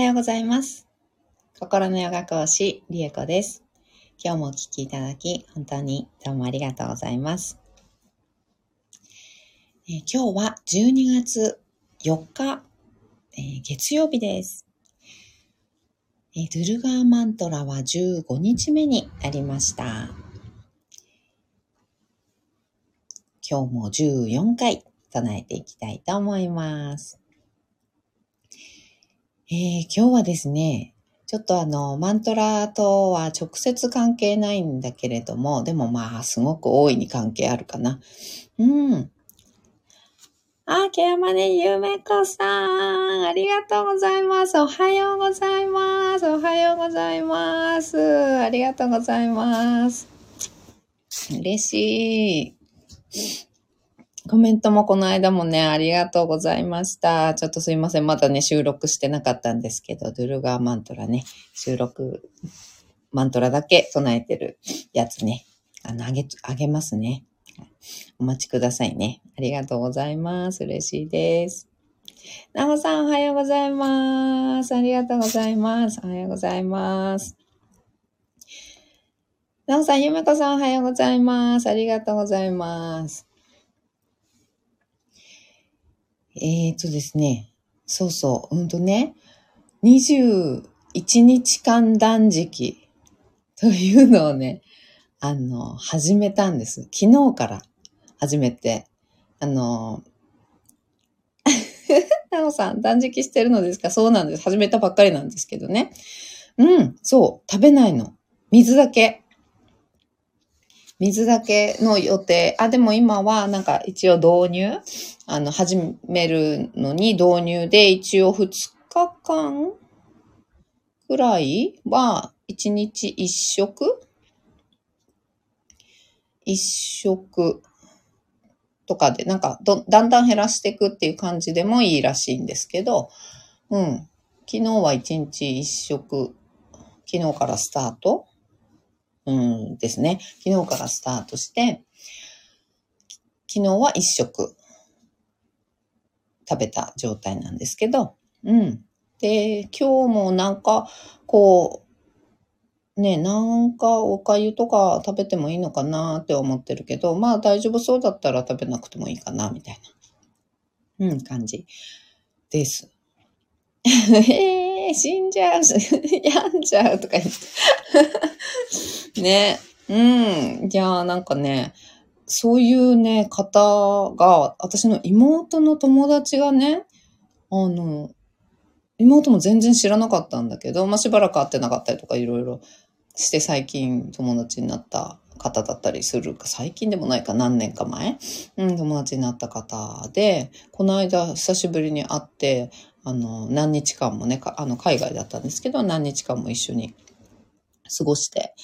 はようございます。心のヨガ講師、リエコです。今日もお聞きいただき、本当にどうもありがとうございます。えー今日は12月4日、えー月曜日です。えードゥルガーマントラは15日目になりました。今日も14回唱えていきたいと思います。えー今日はですね、ちょっとあの、マントラとは直接関係ないんだけれども、でもまあ、すごく大いに関係あるかな。うん。あ、ケヤマネゆめこさん、ありがとうございます。おはようございます。おはようございます。ありがとうございます。嬉しい。コメントもこの間もね、ありがとうございました。ちょっとすいません。まだね、収録してなかったんですけど、ドゥルガーマントラね、収録、マントラだけ唱えてるやつね、あの、あげ、あげますね。お待ちくださいね。ありがとうございます。嬉しいです。なほさん、おはようございます。ありがとうございます。おはようございます。なほさん、ゆめこさん、おはようございます。ありがとうございます。えーとですね、そうそう、うんとね、21日間断食というのをね、あの、始めたんです。昨日から始めて、あの、なおさん、断食してるのですか？そうなんです。始めたばっかりなんですけどね。うん、そう、食べないの。水だけ。水だけの予定。あ、でも今はなんか一応導入？あの、始めるのに導入で一応2日間くらいは1日1食？一食とかで、なんかど、だんだん減らしていくっていう感じでもいいらしいんですけど、うん。昨日は1日1食、昨日からスタートうんですね。昨日からスタートして、昨日は1食食べた状態なんですけど、うん。で、今日もなんか、こう、ね、なんかお粥とか食べてもいいのかなって思ってるけど、まあ大丈夫そうだったら食べなくてもいいかな、みたいな、うん、感じです。えー、死んじゃう、病んじゃうとか言って。ね、うん。いやーなんかね、そういうね、方が、私の妹の友達がね、あの、妹も全然知らなかったんだけど、まあ、しばらく会ってなかったりとかいろいろして最近友達になった方だったりするか、最近でもないか何年か前？うん、友達になった方で、この間久しぶりに会って、あの、何日間もね、あの、海外だったんですけど、何日間も一緒に過ごして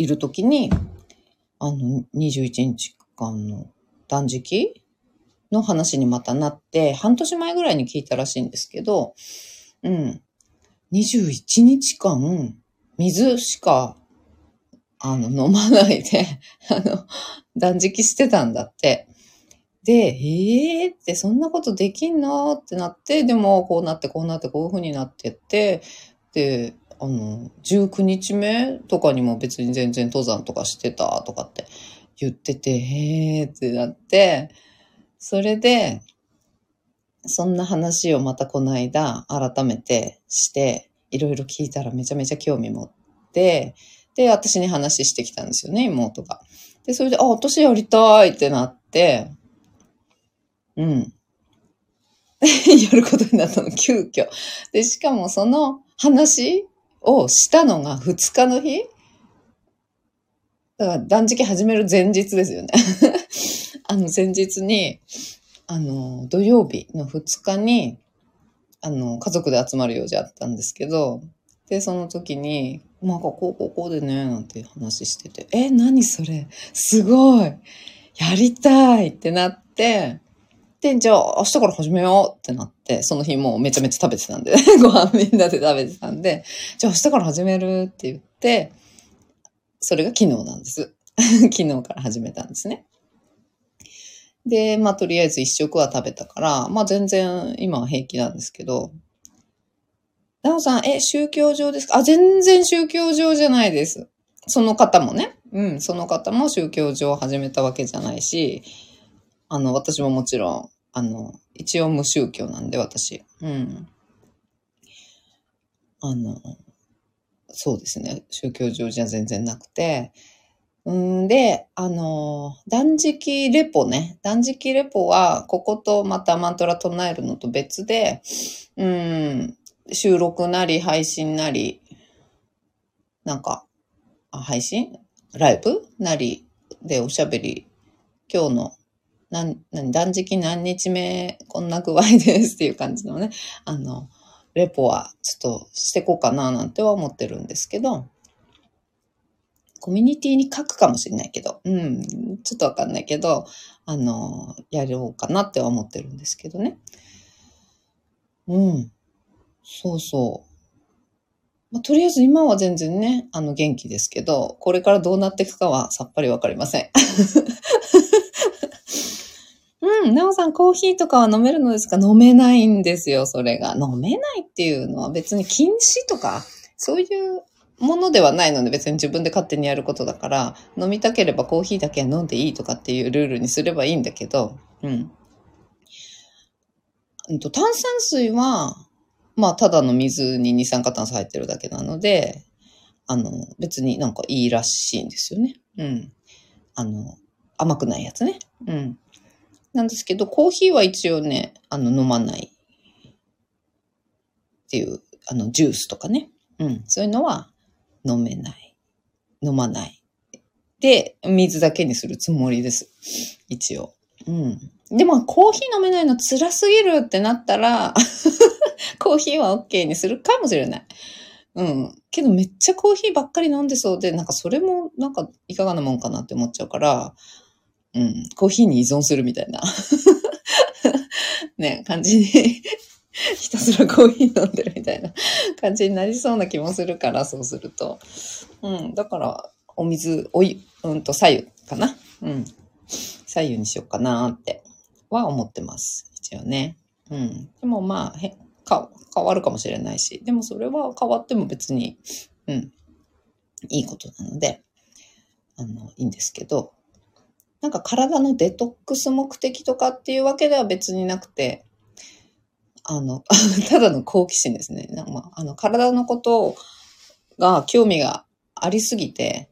いるときに、あの、21日間の断食の話にまたなって、半年前ぐらいに聞いたらしいんですけど、うん。21日間、水しか、あの、飲まないで、あの、断食してたんだって。で、ええー、って、そんなことできんのってなって、でも、こうなって、こうなって、こういう風になってって、で、あの、19日目とかにも別に全然登山とかしてたとかって言ってて、へえーってなって、それで、そんな話をまたこの間改めてして、いろいろ聞いたらめちゃめちゃ興味持って、で、私に話してきたんですよね、妹が。で、それで、あ、私やりたいってなって、うん。やることになったの、急遽。で、しかもその話をしたのが2日の日。だから断食始める前日ですよね。あの前日に、あの、土曜日の2日に、あの、家族で集まる用事あったんですけど、で、その時に、なんかこうこうこうでね、なんて話してて、え、何それ？すごい！やりたい！ってなって、で、じゃあ明日から始めようってなって、その日もうめちゃめちゃ食べてたんで、ご飯みんなで食べてたんで、じゃあ明日から始めるって言って、それが昨日なんです。昨日から始めたんですね。で、まあとりあえず一食は食べたから、まあ全然今は平気なんですけど、なおさん、え、宗教上ですか？あ、全然宗教上じゃないです。その方もね。うん、その方も宗教上始めたわけじゃないし、あの、私ももちろん、あの、一応無宗教なんで、私。うん。あの、そうですね。宗教上じゃ全然なくて。うんで、あの、断食レポね。断食レポは、こことまたマントラ唱えるのと別で、うん、収録なり配信なり、なんか、あ配信？ライブ？なりでおしゃべり、今日の、なん、何、断食何日目、こんな具合ですっていう感じのね、あの、レポはちょっとしてこうかななんては思ってるんですけど、コミュニティに書くかもしれないけど、うん、ちょっとわかんないけど、あの、やろうかなっては思ってるんですけどね。うん。そうそう。まあ、とりあえず今は全然ね、あの元気ですけど、これからどうなっていくかはさっぱりわかりません。うん、なおさん、コーヒーとかは飲めるのですか？飲めないんですよ、それが。飲めないっていうのは別に禁止とか、そういうものではないので別に自分で勝手にやることだから、飲みたければコーヒーだけは飲んでいいとかっていうルールにすればいいんだけど、うん。うんと、炭酸水は、まあ、ただの水に二酸化炭素入ってるだけなので、あの、別になんかいいらしいんですよね。うん。あの、甘くないやつね。うん。なんですけど、コーヒーは一応ね、あの、飲まないっていう、あの、ジュースとかね。うん。そういうのは飲めない。飲まない。で、水だけにするつもりです。一応。うん。でも、コーヒー飲めないの辛すぎるってなったら コーヒーは OK にするかもしれない。うん。けどめっちゃコーヒーばっかり飲んでそうで、なんかそれもなんかいかがなもんかなって思っちゃうから、うん、コーヒーに依存するみたいな ね、感じに ひたすらコーヒー飲んでるみたいな感じになりそうな気もするから、そうすると。うん、だから、お水、お湯、うんと、左右かな。うん。左右にしようかなっては思ってます。一応ね。うん。でもまあ、へか変わるかもしれないし、でもそれは変わっても別に、うん、いいことなので、あの、いいんですけど、なんか体のデトックス目的とかっていうわけでは別になくて、あの、ただの好奇心ですね。なんかまあ、あの、体のことが興味がありすぎて、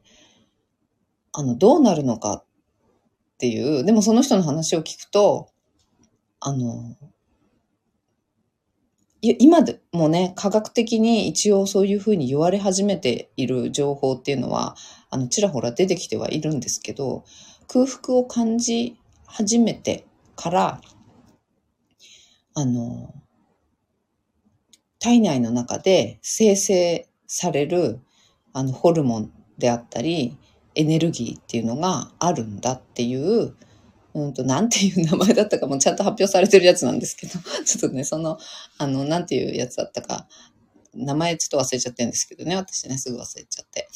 あの、どうなるのかっていう、でもその人の話を聞くと、あの、今でもね、科学的に一応そういうふうに言われ始めている情報っていうのは、あの、ちらほら出てきてはいるんですけど、空腹を感じ始めてから、あの、体内の中で生成される、あの、ホルモンであったり、エネルギーっていうのがあるんだっていううんと、なんていう名前だったかもちゃんと発表されてるやつなんですけど、ちょっとね、その、あの、なんていうやつだったか、名前ちょっと忘れちゃってるんですけどね、私ね、すぐ忘れちゃって。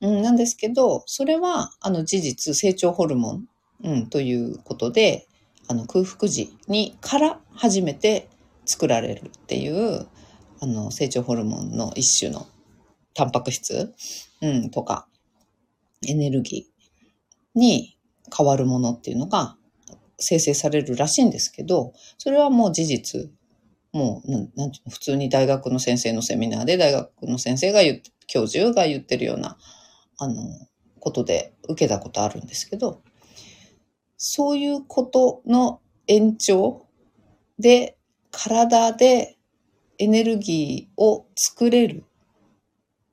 うん、なんですけど、それは、あの、事実、成長ホルモン、うん、ということで、あの、空腹時に、から初めて作られるっていう、あの、成長ホルモンの一種のタンパク質、うん、とか、エネルギーに変わるものっていうのが生成されるらしいんですけど、それはもう事実、もう、なんていうの、普通に大学の先生のセミナーで大学の先生が言って、教授が言ってるような、あの、ことで受けたことあるんですけど、そういうことの延長で、体でエネルギーを作れる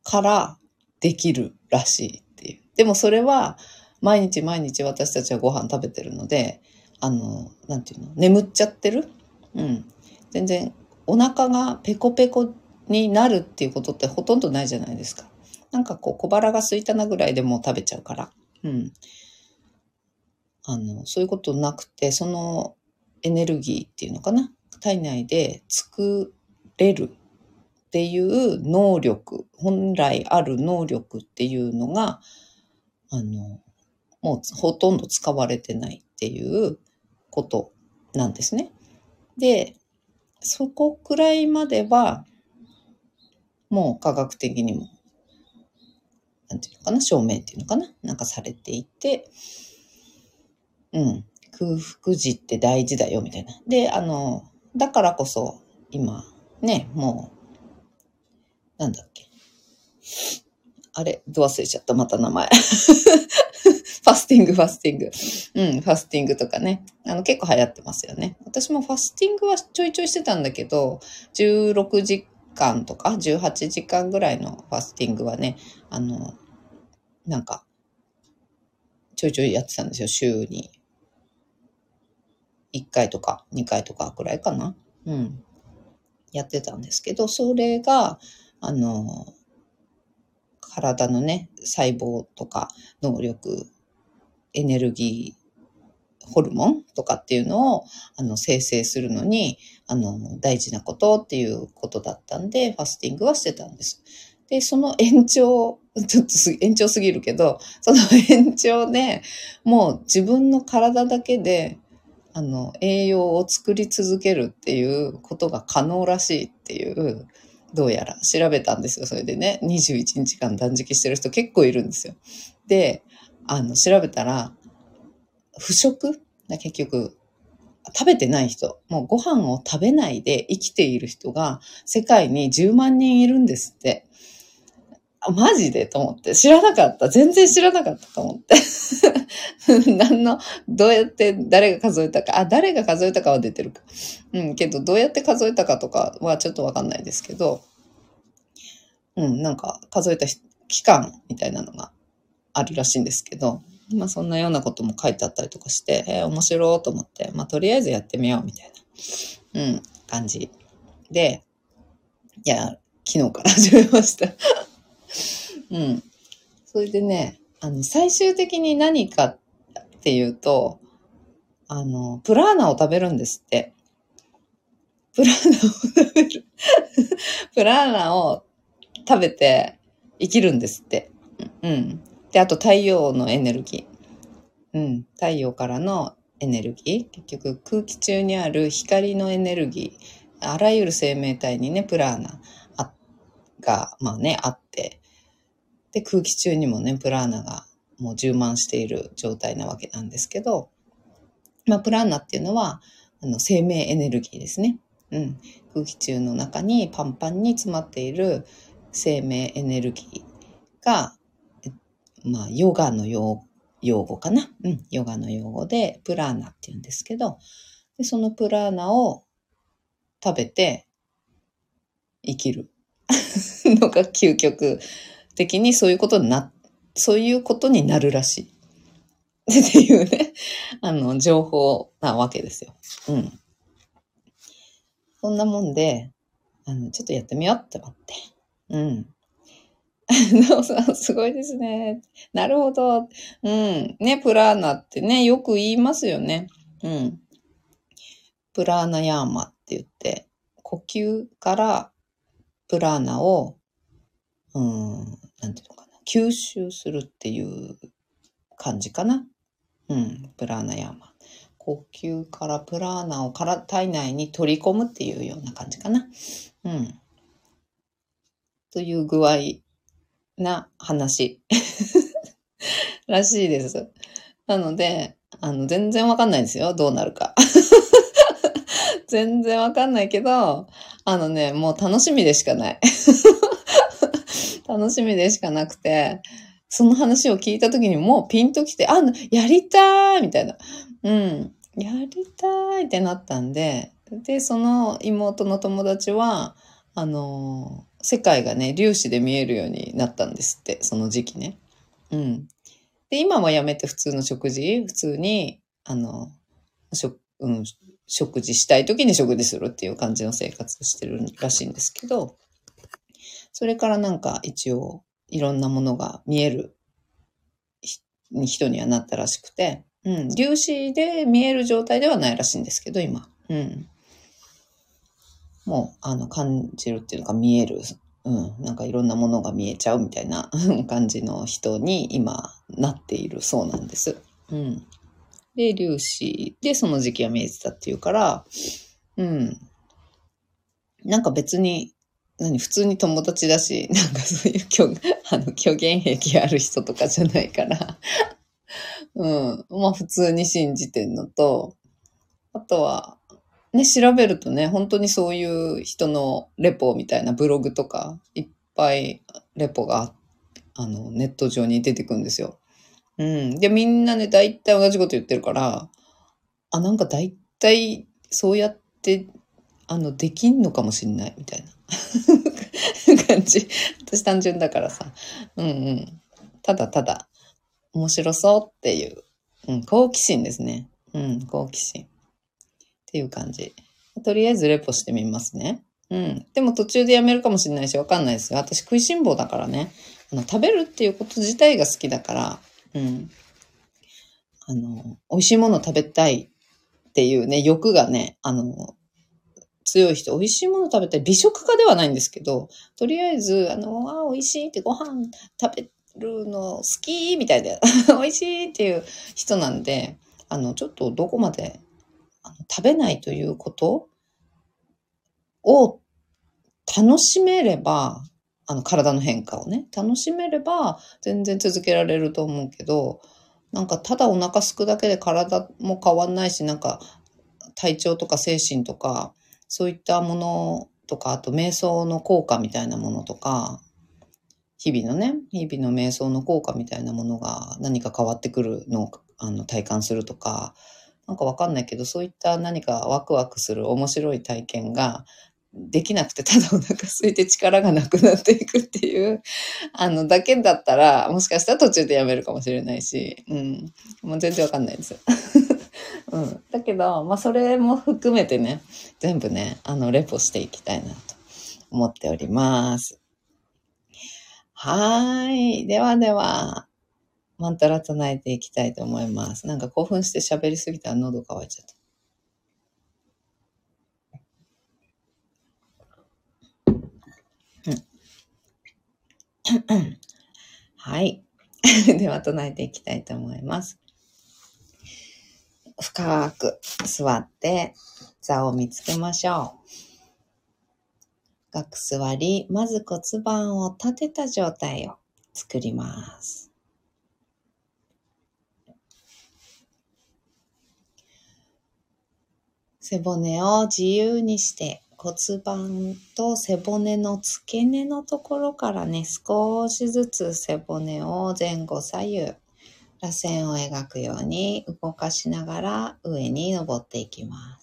からできるらしいっていう。でもそれは、毎日毎日私たちはご飯食べてるので、あの、なんていうの、眠っちゃってる？うん。全然お腹がペコペコになるっていうことってほとんどないじゃないですか。なんかこう小腹が空いたなぐらいでもう食べちゃうから。うん。あの、そういうことなくて、そのエネルギーっていうのかな？体内で作れるっていう能力、本来ある能力っていうのが、あの、もうほとんど使われてないっていうことなんですね。で、そこくらいまでは、もう科学的にも、なんていうのかな、証明っていうのかな、なんかされていて、うん、空腹時って大事だよ、みたいな。で、あの、だからこそ、今、ね、もう、なんだっけ。あれ、ど忘れちゃった、また名前。ファスティング、ファスティング。うん、ファスティングとかね。あの、結構流行ってますよね。私もファスティングはちょいちょいしてたんだけど、16時間とか18時間ぐらいのファスティングはね、あの、なんか、ちょいちょいやってたんですよ、週に。1回とか2回とかくらいかな。うん。やってたんですけど、それが、あの、体のね、細胞とか能力、エネルギー、ホルモンとかっていうのを、あの、生成するのに、あの、大事なことっていうことだったんで、ファスティングはしてたんです。で、その延長、ちょっと延長すぎるけど、その 延長でもう自分の体だけで、あの、栄養を作り続けるっていうことが可能らしいっていう、どうやら調べたんですよ。それでね、21日間断食してる人結構いるんですよ。で、あの、調べたら、不食？結局、食べてない人、もうご飯を食べないで生きている人が世界に10万人いるんですって。マジで？と思って。知らなかった。全然知らなかったと思って。何の、どうやって誰が数えたか。あ、誰が数えたかは出てるか。うん、けどどうやって数えたかとかはちょっとわかんないですけど、うん、なんか数えた期間みたいなのがあるらしいんですけど、まあそんなようなことも書いてあったりとかして、えー、面白いと思って、まあとりあえずやってみようみたいな、うん、感じで、いや、昨日から 始めましたうん。それでね、あの、最終的に何かっていうと、あの、プラーナを食べるんですって。プラーナを食べる。プラーナを食べて生きるんですって。うん。で、あと太陽のエネルギー。うん。太陽からのエネルギー。結局空気中にある光のエネルギー。あらゆる生命体にね、プラーナが、まあね、あって。で、空気中にもね、プラーナがもう充満している状態なわけなんですけど、まあ、プラーナっていうのは、あの、生命エネルギーですね。うん。空気中の中にパンパンに詰まっている生命エネルギーが、まあ、ヨガの用語かな。うん、ヨガの用語で、プラーナって言うんですけど、でそのプラーナを食べて生きる のが究極的にそういうことにな、そういうことになるらしい。っていうね、あの、情報なわけですよ。うん。そんなもんで、あの、ちょっとやってみようって思って。うん。なおさん、すごいですね。なるほど。うん。ね、プラーナってね、よく言いますよね。うん。プラーナヤーマって言って、呼吸からプラーナを、うん、なんていうのかな、吸収するっていう感じかな。うん、プラーナヤーマ。呼吸からプラーナをから体内に取り込むっていうような感じかな。うん。という具合な話 らしいです。なので、あの、全然わかんないんですよ。どうなるか。全然わかんないけど、あのね、もう楽しみでしかない。楽しみでしかなくて、その話を聞いた時にもうピンときて、あ、やりたいみたいな。うん。やりたいってなったんで、で、その妹の友達は、あの世界がね、粒子で見えるようになったんですって、その時期ね。うん。で、今はやめて普通の食事、普通に、あの、食、うん、食事したい時に食事するっていう感じの生活をしてるらしいんですけど、それからなんか一応いろんなものが見える人にはなったらしくて、うん、粒子で見える状態ではないらしいんですけど、今。うん。もう、あの、感じるっていうのか見える。うん。なんかいろんなものが見えちゃうみたいな 感じの人に今なっているそうなんです。うん。で、粒子でその時期は見えてたっていうから、うん。なんか別に何、普通に友達だし、なんかそういう虚、あの、虚言癖ある人とかじゃないから、うん。まあ普通に信じてんのと、あとは、ね、調べるとね、本当にそういう人のレポみたいなブログとか、いっぱいレポが、あの、ネット上に出てくるんですよ。うん。で、みんなね、大体同じこと言ってるから、あ、なんか大体、そうやって、あの、できんのかもしんない、みたいな 感じ。私単純だからさ。うんうん。ただただ、面白そうっていう、うん、好奇心ですね。うん、好奇心。っていう感じ。とりあえずレポしてみますね。うん。でも途中でやめるかもしれないし、わかんないですが、私食いしん坊だからね。あの、食べるっていうこと自体が好きだから、うん。あの、美味しいもの食べたいっていうね、欲がね、あの、強い人、美味しいもの食べたい。美食家ではないんですけど、とりあえず、あの、あ、美味しいってご飯食べるの好きみたいで、美味しいっていう人なんで、あの、ちょっとどこまで、食べないということを楽しめれば、あの、体の変化をね、楽しめれば全然続けられると思うけど、なんかただお腹すくだけで体も変わんないし、なんか体調とか精神とか、そういったものとか、あと瞑想の効果みたいなものとか、日々のね、日々の瞑想の効果みたいなものが何か変わってくるのをあの体感するとか、なんかわかんないけど、そういった何かワクワクする面白い体験ができなくて、ただお腹空いて力がなくなっていくっていう、あの、だけだったら、もしかしたら途中でやめるかもしれないし、うん。もう全然わかんないです。うん。だけど、まあ、それも含めてね、全部ね、あの、レポしていきたいなと思っております。はい。ではでは、マントラ唱えていきたいと思います。なんか興奮して喋りすぎたら喉乾いちゃった。はい。では唱えていきたいと思います。深く座って座を見つけましょう。深く座り、まず骨盤を立てた状態を作ります。背骨を自由にして骨盤と背骨の付け根のところからね、少しずつ背骨を前後左右、螺旋を描くように動かしながら上に登っていきます。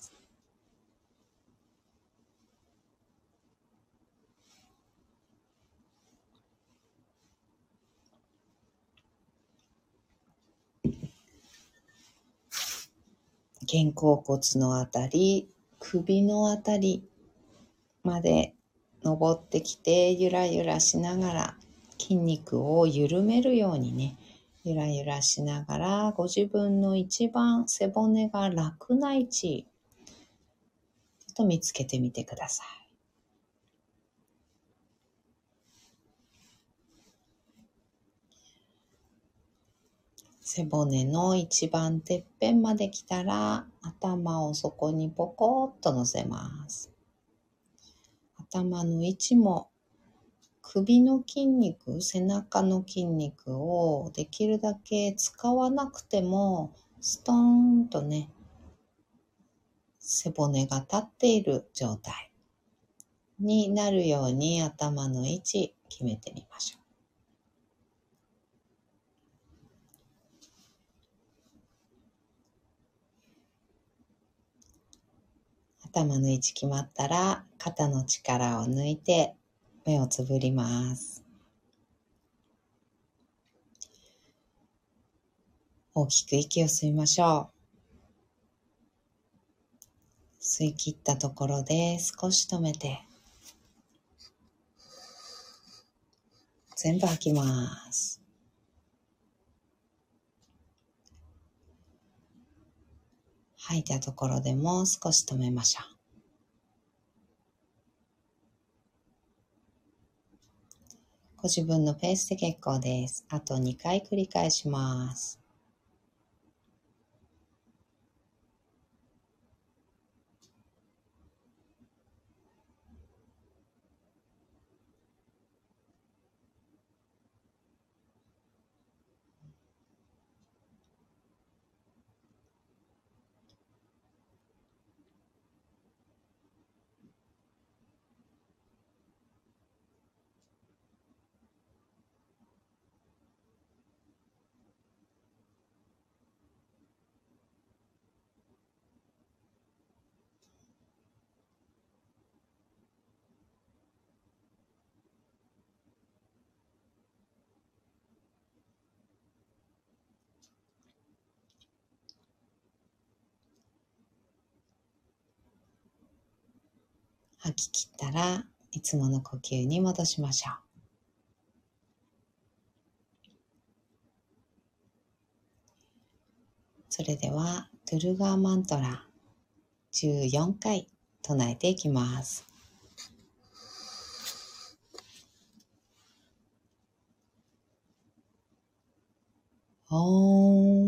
肩甲骨のあたり、首のあたりまで登ってきて、ゆらゆらしながら筋肉を緩めるようにね、ゆらゆらしながら、ご自分の一番背骨が楽な位置、ちょっと見つけてみてください。背骨の一番てっぺんまで来たら、頭をそこにポコッと乗せます。頭の位置も首の筋肉、背中の筋肉をできるだけ使わなくても、ストーンとね、背骨が立っている状態になるように頭の位置決めてみましょう。頭の位置決まったら肩の力を抜いて目をつぶります。大きく息を吸いましょう。吸い切ったところで少し止めて全部吐きます。吐いたところでもう少し止めましょう。ご自分のペースで結構です。あと2回繰り返します。吐き切ったらいつもの呼吸に戻しましょう。それでは、トゥルガーマントラ14回唱えていきます。Om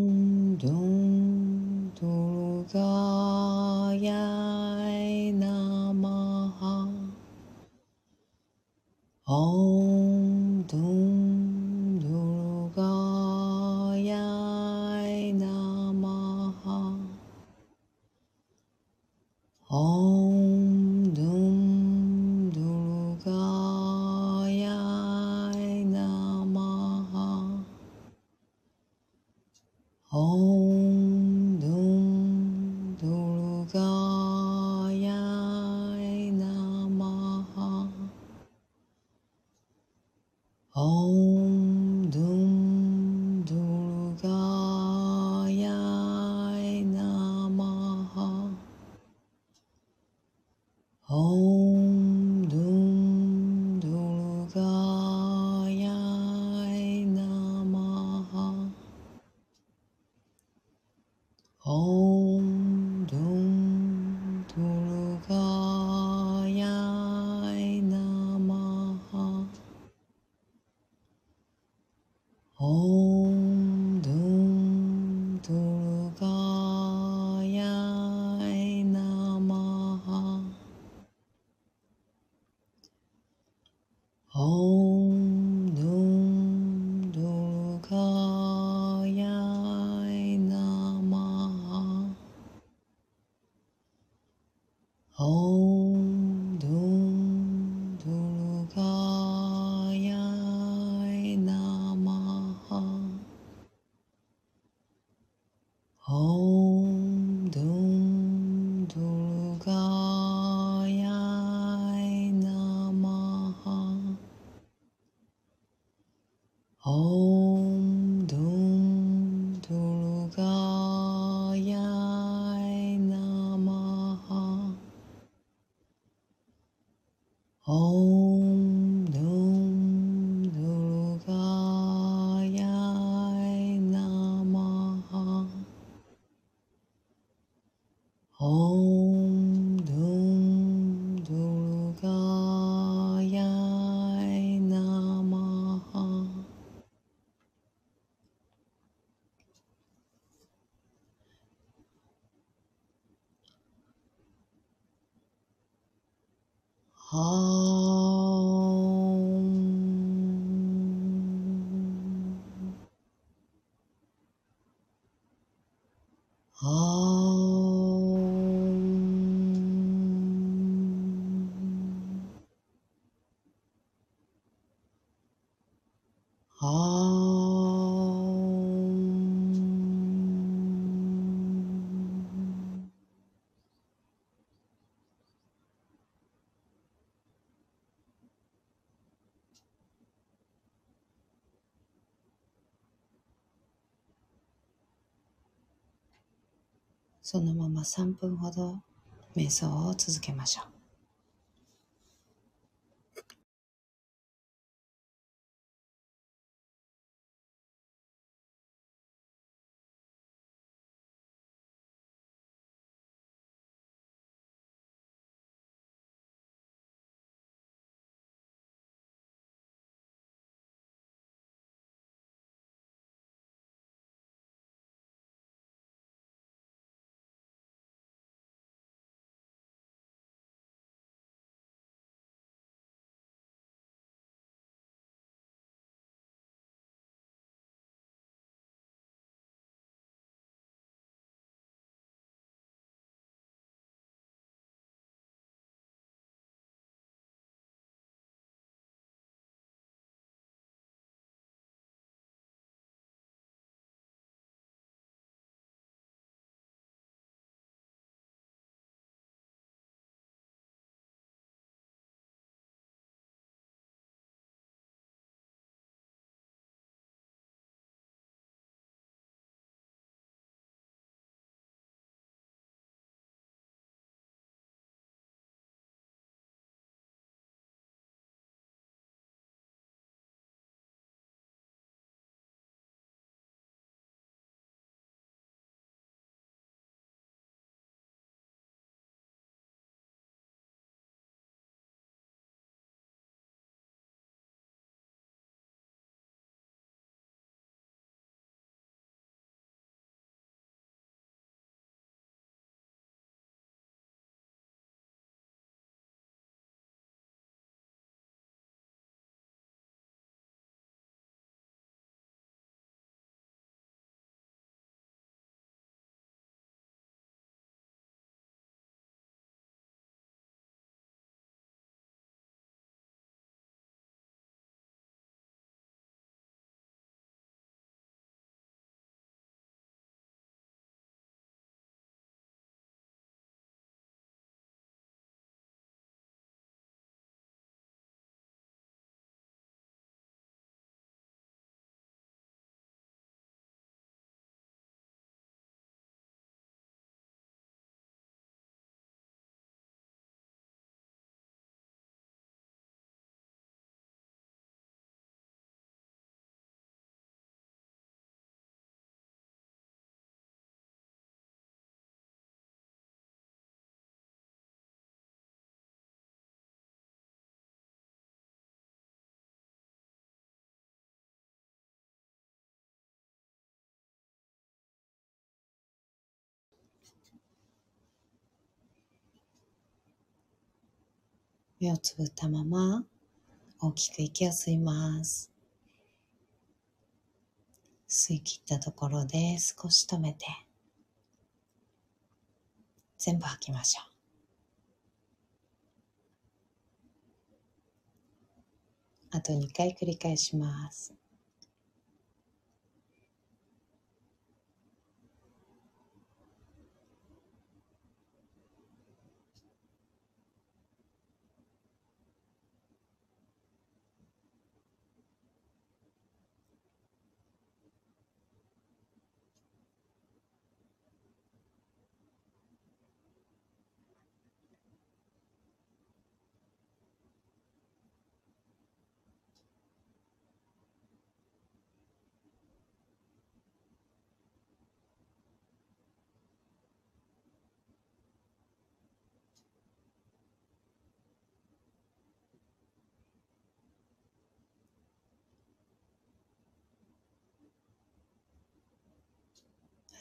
Oh. そのまま3分ほど瞑想を続けましょう。目をつぶったまま大きく息を吸います。吸い切ったところで少し止めて全部吐きましょう。あと2回繰り返します。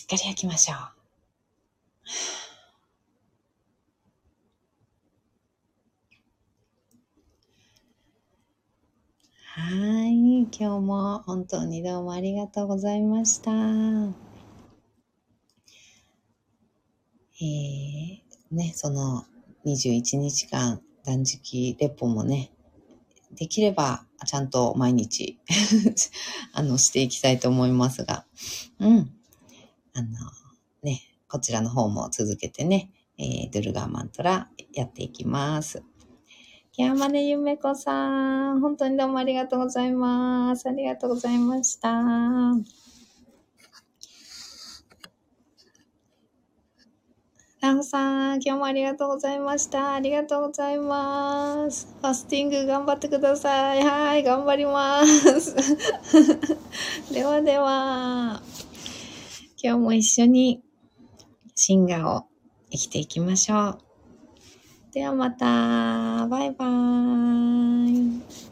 しっかり吐きましょう。はい。今日も本当にどうもありがとうございました。えー、ね、その21日間断食レポもね、できればちゃんと毎日 あの、していきたいと思いますが、うん。あの、ね、こちらの方も続けてね、えー、ドゥルガーマントラやっていきます。山根ゆめこさん、本当にどうもありがとうございます。ありがとうございました。ランさん、今日もありがとうございました。ありがとうございます。ファスティング頑張ってください。はい、頑張ります。ではでは、今日も一緒にシンガーを生きていきましょう。ではまた、バイバーイ。